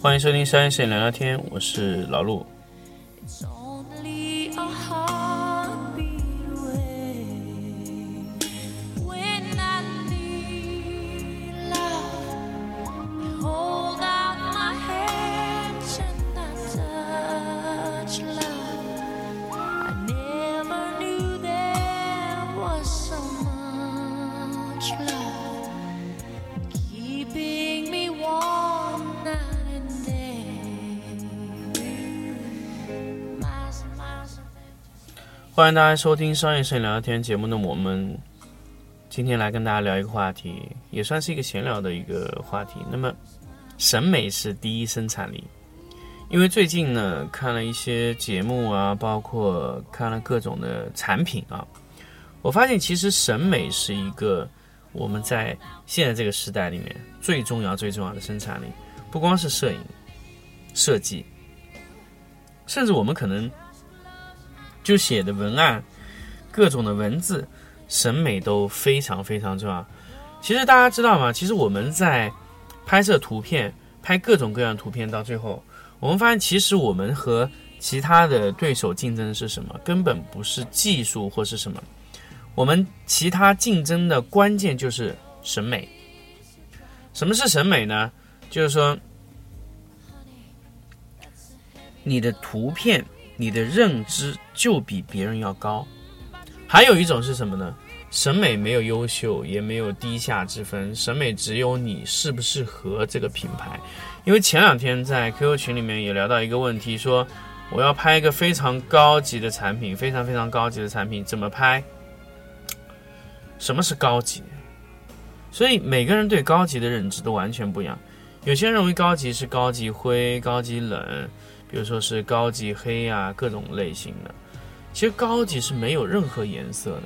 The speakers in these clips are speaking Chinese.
欢迎收听商业摄影聊聊天，我是老陆。欢迎大家收听商业摄影聊天节目。那我们今天来跟大家聊一个话题，也算是一个闲聊的一个话题。那么，审美是第一生产力。因为最近呢，看了一些节目啊，包括看了各种的产品啊，我发现其实审美是一个我们在现在这个时代里面最重要、最重要的生产力。不光是摄影、设计，甚至我们可能就写的文案、各种的文字，审美都非常非常重要。其实大家知道吗？其实我们在拍摄图片、拍各种各样的图片，到最后，我们发现其实我们和其他的对手竞争的是什么？根本不是技术或是什么，我们其他竞争的关键就是审美。什么是审美呢？就是说，你的图片、你的认知就比别人要高。还有一种是什么呢？审美没有优秀，也没有低下之分，审美只有你适不适合这个品牌。因为前两天在 QQ 群里面也聊到一个问题，说我要拍一个非常高级的产品，非常非常高级的产品，怎么拍？什么是高级？所以每个人对高级的认知都完全不一样。有些人认为高级是高级灰、高级冷，比如说是高级黑啊，各种类型的。其实高级是没有任何颜色的，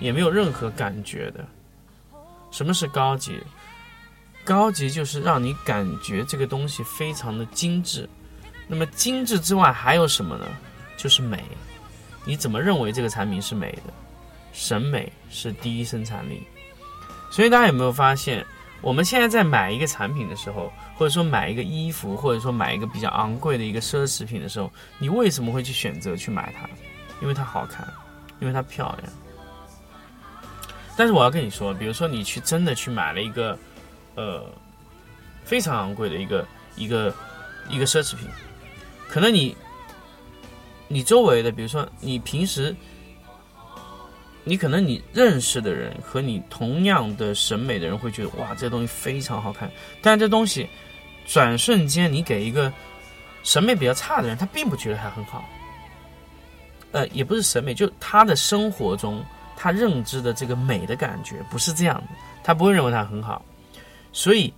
也没有任何感觉的。什么是高级？高级就是让你感觉这个东西非常的精致。那么精致之外还有什么呢？就是美。你怎么认为这个产品是美的？审美是第一生产力。所以大家有没有发现，我们现在在买一个产品的时候，或者说买一个衣服，或者说买一个比较昂贵的一个奢侈品的时候，你为什么会去选择去买它？因为它好看，因为它漂亮。但是我要跟你说，比如说你去真的去买了一个，呃，非常昂贵的一个一个一个奢侈品，可能你你周围的，比如说你平时。你可能你认识的人和你同样的审美的人会觉得哇，这东西非常好看，但这东西转瞬间你给一个审美比较差的人，他并不觉得它很好。呃，也不是审美，就他的生活中他认知的这个美的感觉不是这样的，他不会认为它很好。所以，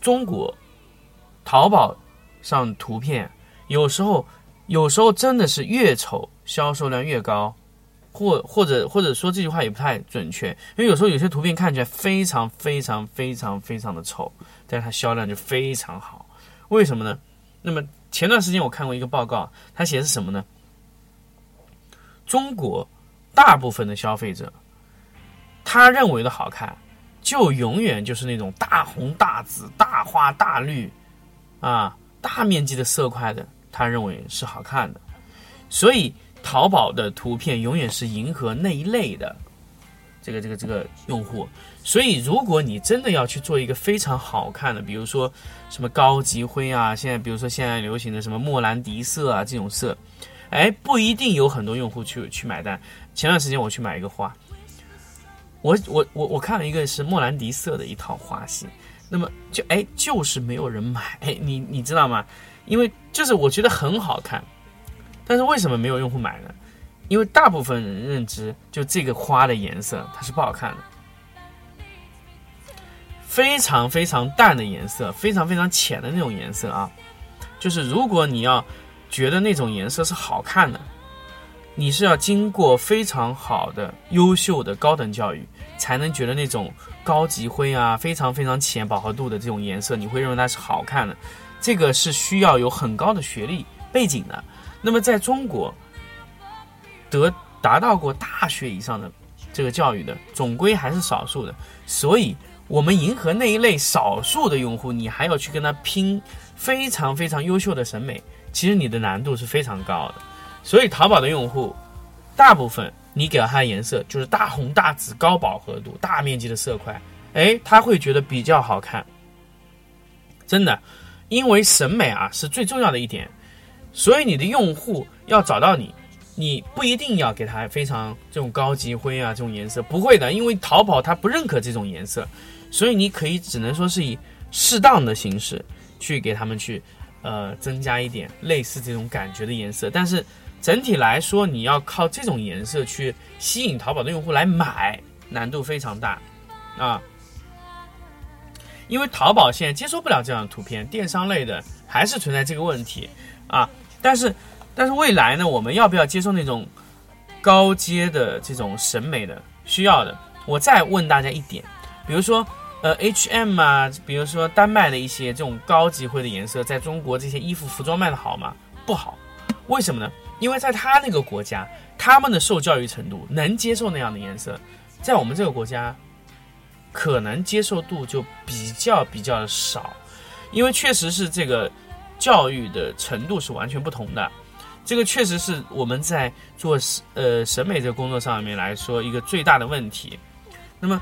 中国淘宝上图片有时候有时候真的是越丑销售量越高。或或者或者说这句话也不太准确，因为有时候有些图片看起来非常非常非常非常的丑，但是它销量就非常好，为什么呢？那么前段时间我看过一个报告，它写的是什么呢？中国大部分的消费者，他认为的好看，就永远就是那种大红大紫、大花大绿，啊，大面积的色块的，他认为是好看的，所以。淘宝的图片永远是迎合那一类的这个这个这个用户，所以如果你真的要去做一个非常好看的，比如说什么高级灰啊，现在比如说现在流行的什么莫兰迪色啊这种色，哎，不一定有很多用户去去买单。前段时间我去买一个花，我我我我看了一个是莫兰迪色的一套花系，那么就哎就是没有人买，哎你你知道吗？因为就是我觉得很好看。但是为什么没有用户买呢？因为大部分人认知，就这个花的颜色它是不好看的，非常非常淡的颜色，非常非常浅的那种颜色啊。就是如果你要觉得那种颜色是好看的，你是要经过非常好的、优秀的高等教育，才能觉得那种高级灰啊、非常非常浅饱和度的这种颜色，你会认为它是好看的。这个是需要有很高的学历背景的。那么在中国，得达到过大学以上的这个教育的，总归还是少数的。所以，我们迎合那一类少数的用户，你还要去跟他拼非常非常优秀的审美，其实你的难度是非常高的。所以，淘宝的用户大部分你给了他的颜色就是大红大紫、高饱和度、大面积的色块，哎，他会觉得比较好看。真的，因为审美啊是最重要的一点，所以你的用户要找到你。你不一定要给他非常这种高级灰啊这种颜色，不会的，因为淘宝它不认可这种颜色，所以你可以只能说是以适当的形式去给他们去呃增加一点类似这种感觉的颜色，但是整体来说你要靠这种颜色去吸引淘宝的用户来买，难度非常大啊，因为淘宝现在接受不了这样的图片，电商类的还是存在这个问题啊，但是。但是未来呢，我们要不要接受那种高阶的这种审美的需要的？我再问大家一点，比如说，呃，H&M 啊，比如说丹麦的一些这种高级灰的颜色，在中国这些衣服服装卖的好吗？不好，为什么呢？因为在他那个国家，他们的受教育程度能接受那样的颜色，在我们这个国家，可能接受度就比较比较少，因为确实是这个教育的程度是完全不同的。这个确实是我们在做呃审美这个工作上面来说一个最大的问题。那么，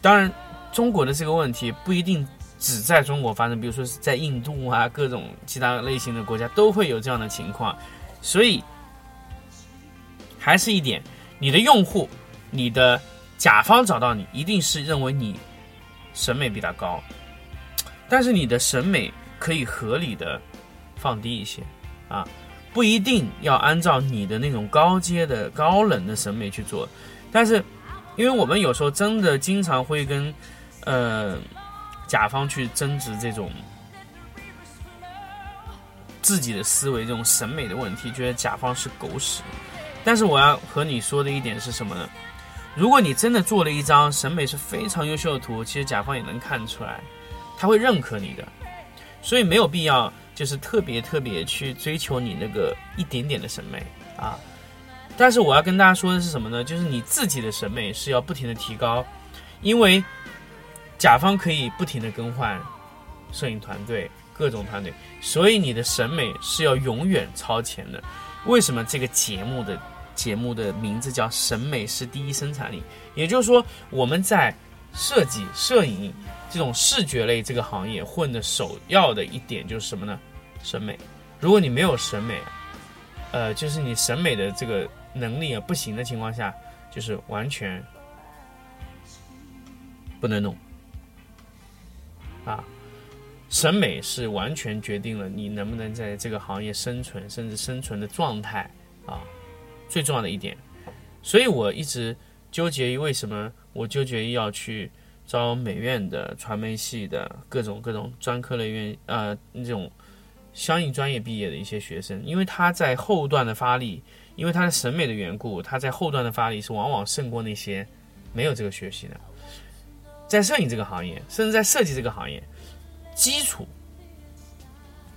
当然，中国的这个问题不一定只在中国发生，比如说是在印度啊，各种其他类型的国家都会有这样的情况。所以，还是一点，你的用户、你的甲方找到你，一定是认为你审美比他高，但是你的审美可以合理的放低一些啊。不一定要按照你的那种高阶的高冷的审美去做，但是，因为我们有时候真的经常会跟，呃，甲方去争执这种自己的思维、这种审美的问题，觉得甲方是狗屎。但是我要和你说的一点是什么呢？如果你真的做了一张审美是非常优秀的图，其实甲方也能看出来，他会认可你的，所以没有必要。就是特别特别去追求你那个一点点的审美啊，但是我要跟大家说的是什么呢？就是你自己的审美是要不停的提高，因为甲方可以不停的更换摄影团队、各种团队，所以你的审美是要永远超前的。为什么这个节目的节目的名字叫“审美是第一生产力”？也就是说，我们在设计、摄影。这种视觉类这个行业混的首要的一点就是什么呢？审美。如果你没有审美，呃，就是你审美的这个能力啊不行的情况下，就是完全不能弄。啊，审美是完全决定了你能不能在这个行业生存，甚至生存的状态啊，最重要的一点。所以我一直纠结于为什么我纠结于要去。招美院的、传媒系的各种各种专科类院，呃，那种相应专业毕业的一些学生，因为他在后段的发力，因为他的审美的缘故，他在后段的发力是往往胜过那些没有这个学习的。在摄影这个行业，甚至在设计这个行业，基础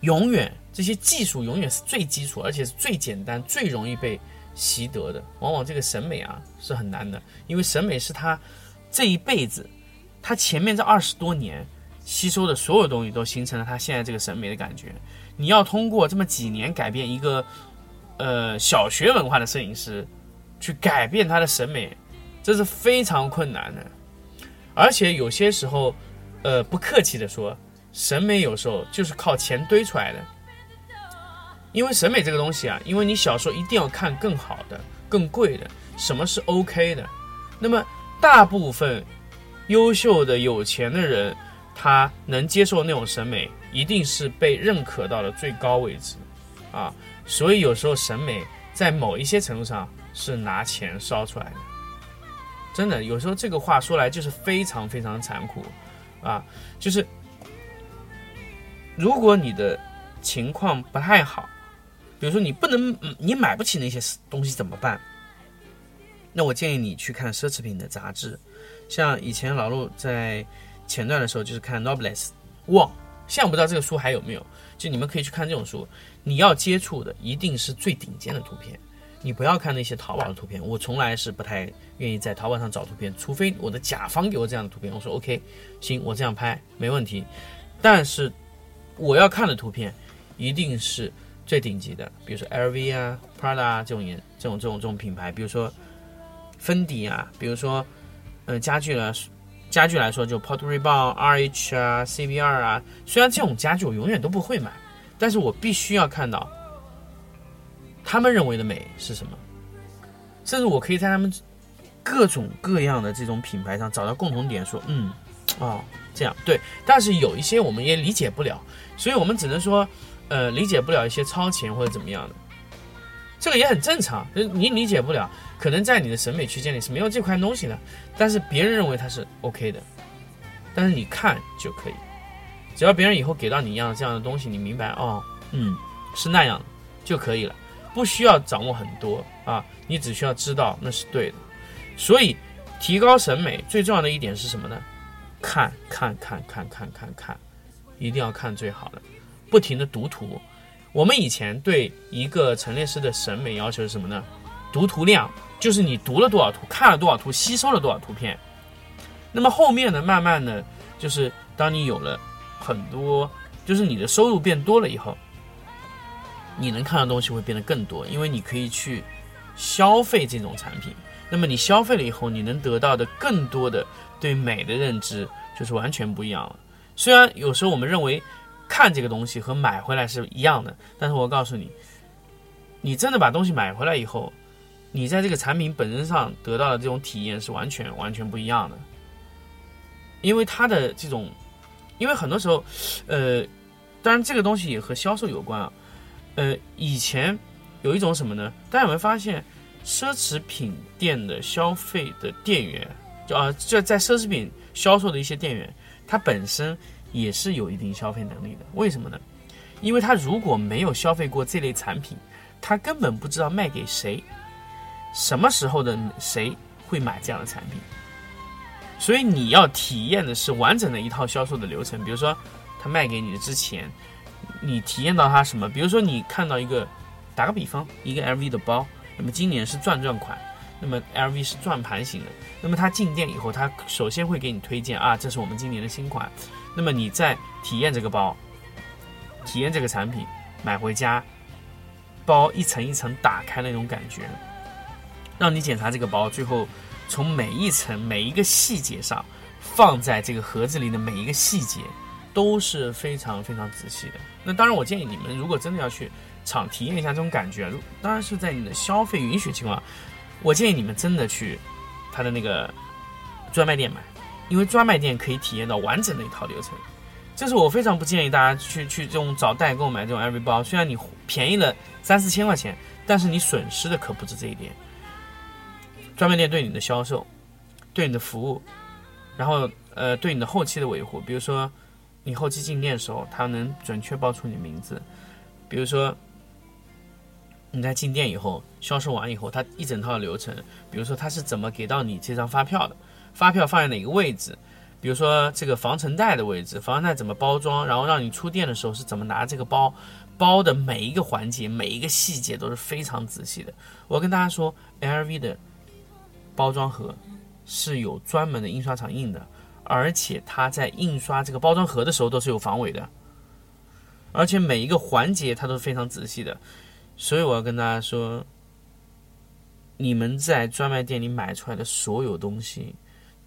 永远这些技术永远是最基础，而且是最简单、最容易被习得的。往往这个审美啊是很难的，因为审美是他这一辈子。他前面这二十多年吸收的所有东西，都形成了他现在这个审美的感觉。你要通过这么几年改变一个，呃，小学文化的摄影师，去改变他的审美，这是非常困难的。而且有些时候，呃，不客气的说，审美有时候就是靠钱堆出来的。因为审美这个东西啊，因为你小时候一定要看更好的、更贵的，什么是 OK 的，那么大部分。优秀的有钱的人，他能接受那种审美，一定是被认可到了最高位置，啊，所以有时候审美在某一些程度上是拿钱烧出来的，真的，有时候这个话说来就是非常非常残酷，啊，就是如果你的情况不太好，比如说你不能，你买不起那些东西怎么办？那我建议你去看奢侈品的杂志。像以前老陆在前段的时候就是看《Noblesse》，哇，现在我不知道这个书还有没有？就你们可以去看这种书，你要接触的一定是最顶尖的图片，你不要看那些淘宝的图片，我从来是不太愿意在淘宝上找图片，除非我的甲方给我这样的图片，我说 OK，行，我这样拍没问题。但是我要看的图片一定是最顶级的，比如说 LV 啊、Prada 啊这种颜这种这种这种品牌，比如说芬迪啊，比如说呃家具呢，家具来说就 Pottery Barn、RH 啊、CBR 啊。虽然这种家具我永远都不会买，但是我必须要看到。他们认为的美是什么？甚至我可以在他们各种各样的这种品牌上找到共同点，说嗯，哦，这样对。但是有一些我们也理解不了，所以我们只能说，呃，理解不了一些超前或者怎么样的，这个也很正常。就是你理解不了，可能在你的审美区间里是没有这块东西的，但是别人认为它是 OK 的，但是你看就可以，只要别人以后给到你一样这样的东西，你明白哦，嗯，是那样就可以了。不需要掌握很多啊，你只需要知道那是对的。所以，提高审美最重要的一点是什么呢？看，看，看，看，看，看，看，一定要看最好的，不停的读图。我们以前对一个陈列师的审美要求是什么呢？读图量，就是你读了多少图，看了多少图，吸收了多少图片。那么后面呢，慢慢的，就是当你有了很多，就是你的收入变多了以后。你能看到东西会变得更多，因为你可以去消费这种产品。那么你消费了以后，你能得到的更多的对美的认知就是完全不一样了。虽然有时候我们认为看这个东西和买回来是一样的，但是我告诉你，你真的把东西买回来以后，你在这个产品本身上得到的这种体验是完全完全不一样的。因为它的这种，因为很多时候，呃，当然这个东西也和销售有关啊。呃，以前有一种什么呢？大家有没有发现，奢侈品店的消费的店员，就啊，就在奢侈品销售的一些店员，他本身也是有一定消费能力的。为什么呢？因为他如果没有消费过这类产品，他根本不知道卖给谁，什么时候的谁会买这样的产品。所以你要体验的是完整的一套销售的流程，比如说他卖给你的之前。你体验到它什么？比如说，你看到一个，打个比方，一个 LV 的包，那么今年是转转款，那么 LV 是转盘型的，那么它进店以后，它首先会给你推荐啊，这是我们今年的新款。那么你在体验这个包，体验这个产品，买回家，包一层一层打开那种感觉，让你检查这个包，最后从每一层每一个细节上，放在这个盒子里的每一个细节。都是非常非常仔细的。那当然，我建议你们，如果真的要去厂体验一下这种感觉，当然是在你的消费允许情况，我建议你们真的去他的那个专卖店买，因为专卖店可以体验到完整的一套流程。这是我非常不建议大家去去这种找代购买这种 LV 包，虽然你便宜了三四千块钱，但是你损失的可不止这一点。专卖店对你的销售，对你的服务，然后呃对你的后期的维护，比如说。你后期进店的时候，他能准确报出你名字。比如说，你在进店以后，销售完以后，他一整套流程，比如说他是怎么给到你这张发票的，发票放在哪个位置，比如说这个防尘袋的位置，防尘袋怎么包装，然后让你出店的时候是怎么拿这个包，包的每一个环节、每一个细节都是非常仔细的。我跟大家说，LV 的包装盒是有专门的印刷厂印的。而且它在印刷这个包装盒的时候都是有防伪的，而且每一个环节它都是非常仔细的，所以我要跟大家说，你们在专卖店里买出来的所有东西，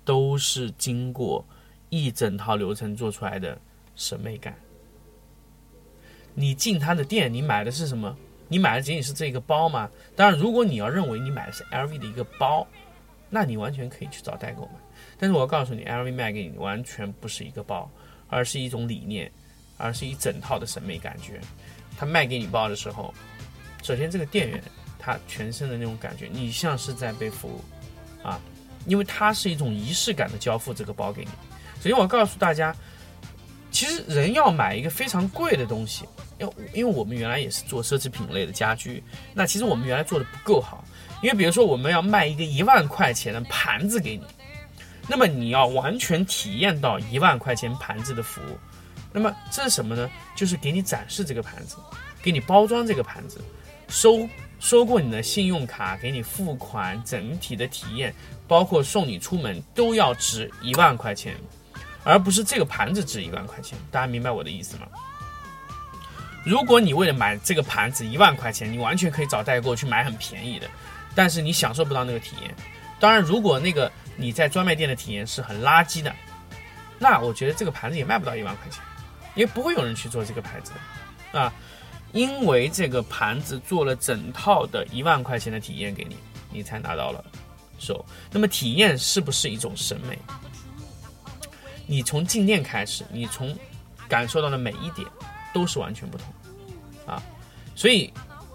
都是经过一整套流程做出来的审美感。你进他的店，你买的是什么？你买的仅仅是这个包吗？当然，如果你要认为你买的是 LV 的一个包，那你完全可以去找代购买。但是我告诉你，LV 卖给你完全不是一个包，而是一种理念，而是一整套的审美感觉。他卖给你包的时候，首先这个店员他全身的那种感觉，你像是在被服务啊，因为它是一种仪式感的交付这个包给你。首先我告诉大家，其实人要买一个非常贵的东西，因因为我们原来也是做奢侈品类的家居，那其实我们原来做的不够好，因为比如说我们要卖一个一万块钱的盘子给你。那么你要完全体验到一万块钱盘子的服务，那么这是什么呢？就是给你展示这个盘子，给你包装这个盘子，收收过你的信用卡，给你付款，整体的体验，包括送你出门，都要值一万块钱，而不是这个盘子值一万块钱。大家明白我的意思吗？如果你为了买这个盘子一万块钱，你完全可以找代购去买很便宜的，但是你享受不到那个体验。当然，如果那个你在专卖店的体验是很垃圾的，那我觉得这个盘子也卖不到一万块钱，因为不会有人去做这个牌子的啊。因为这个盘子做了整套的一万块钱的体验给你，你才拿到了手。那么体验是不是一种审美？你从进店开始，你从感受到的每一点都是完全不同啊。所以，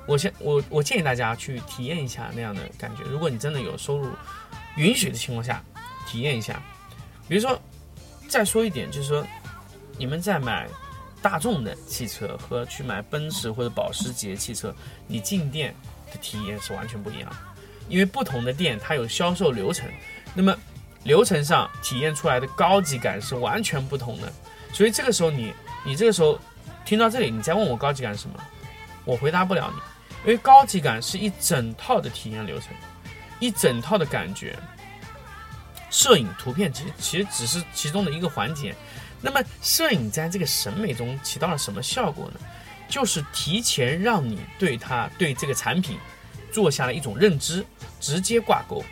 我先我我建议大家去体验一下那样的感觉。如果你真的有收入允许的情况下，体验一下。比如说，再说一点，就是说，你们在买。大众的汽车和去买奔驰或者保时捷汽车，你进店的体验是完全不一样，因为不同的店它有销售流程，那么流程上体验出来的高级感是完全不同的。所以这个时候你你这个时候听到这里，你再问我高级感是什么，我回答不了你，因为高级感是一整套的体验流程，一整套的感觉。摄影图片其实其实只是其中的一个环节。那么，摄影在这个审美中起到了什么效果呢？就是提前让你对它、对这个产品做下了一种认知，直接挂钩。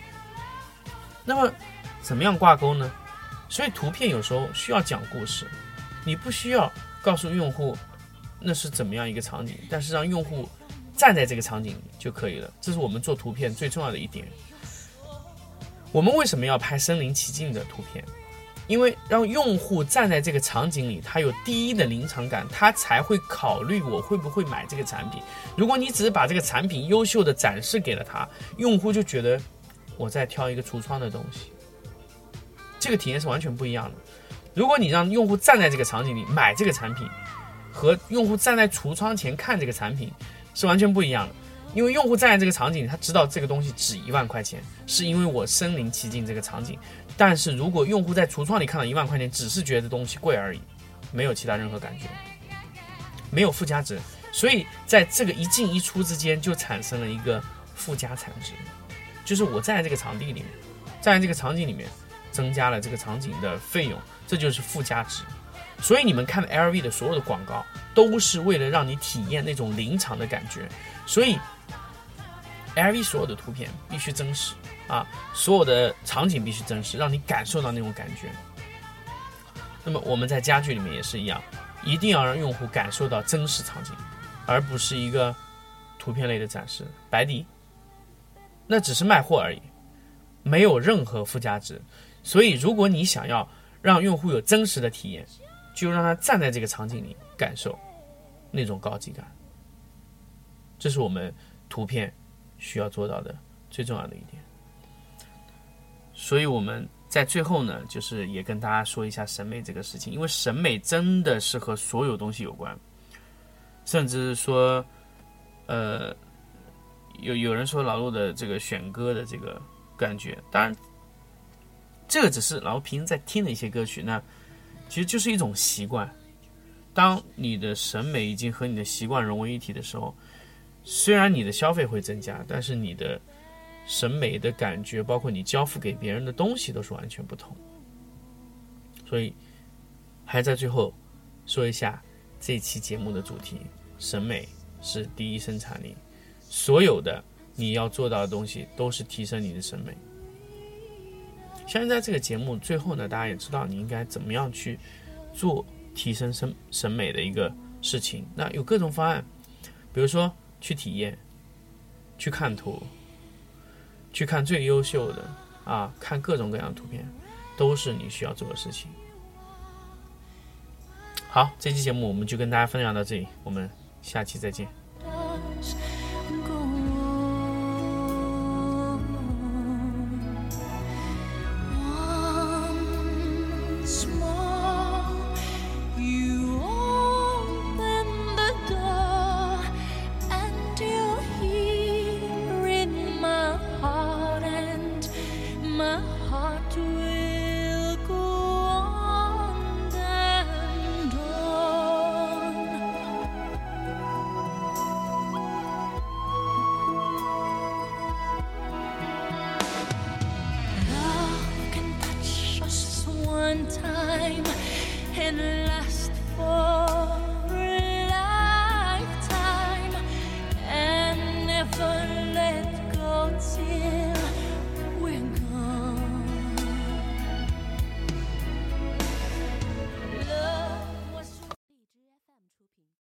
那么，怎么样挂钩呢？所以，图片有时候需要讲故事，你不需要告诉用户那是怎么样一个场景，但是让用户站在这个场景就可以了。这是我们做图片最重要的一点。我们为什么要拍身临其境的图片？因为让用户站在这个场景里，他有第一的临场感，他才会考虑我会不会买这个产品。如果你只是把这个产品优秀的展示给了他，用户就觉得我在挑一个橱窗的东西，这个体验是完全不一样的。如果你让用户站在这个场景里买这个产品，和用户站在橱窗前看这个产品是完全不一样的。因为用户站在这个场景，他知道这个东西值一万块钱，是因为我身临其境这个场景。但是如果用户在橱窗里看到一万块钱，只是觉得东西贵而已，没有其他任何感觉，没有附加值，所以在这个一进一出之间就产生了一个附加产值，就是我在这个场地里面，站在这个场景里面，增加了这个场景的费用，这就是附加值。所以你们看 LV 的所有的广告，都是为了让你体验那种临场的感觉，所以。LV 所有的图片必须真实啊，所有的场景必须真实，让你感受到那种感觉。那么我们在家具里面也是一样，一定要让用户感受到真实场景，而不是一个图片类的展示。白迪，那只是卖货而已，没有任何附加值。所以，如果你想要让用户有真实的体验，就让他站在这个场景里感受那种高级感。这是我们图片。需要做到的最重要的一点，所以我们在最后呢，就是也跟大家说一下审美这个事情，因为审美真的是和所有东西有关，甚至说，呃，有有人说老陆的这个选歌的这个感觉，当然，这个只是老平时在听的一些歌曲，那其实就是一种习惯。当你的审美已经和你的习惯融为一体的时候。虽然你的消费会增加，但是你的审美的感觉，包括你交付给别人的东西，都是完全不同。所以，还在最后说一下这期节目的主题：审美是第一生产力。所有的你要做到的东西，都是提升你的审美。相信在这个节目最后呢，大家也知道你应该怎么样去做提升审审美的一个事情。那有各种方案，比如说。去体验，去看图，去看最优秀的啊，看各种各样的图片，都是你需要做的事情。好，这期节目我们就跟大家分享到这里，我们下期再见。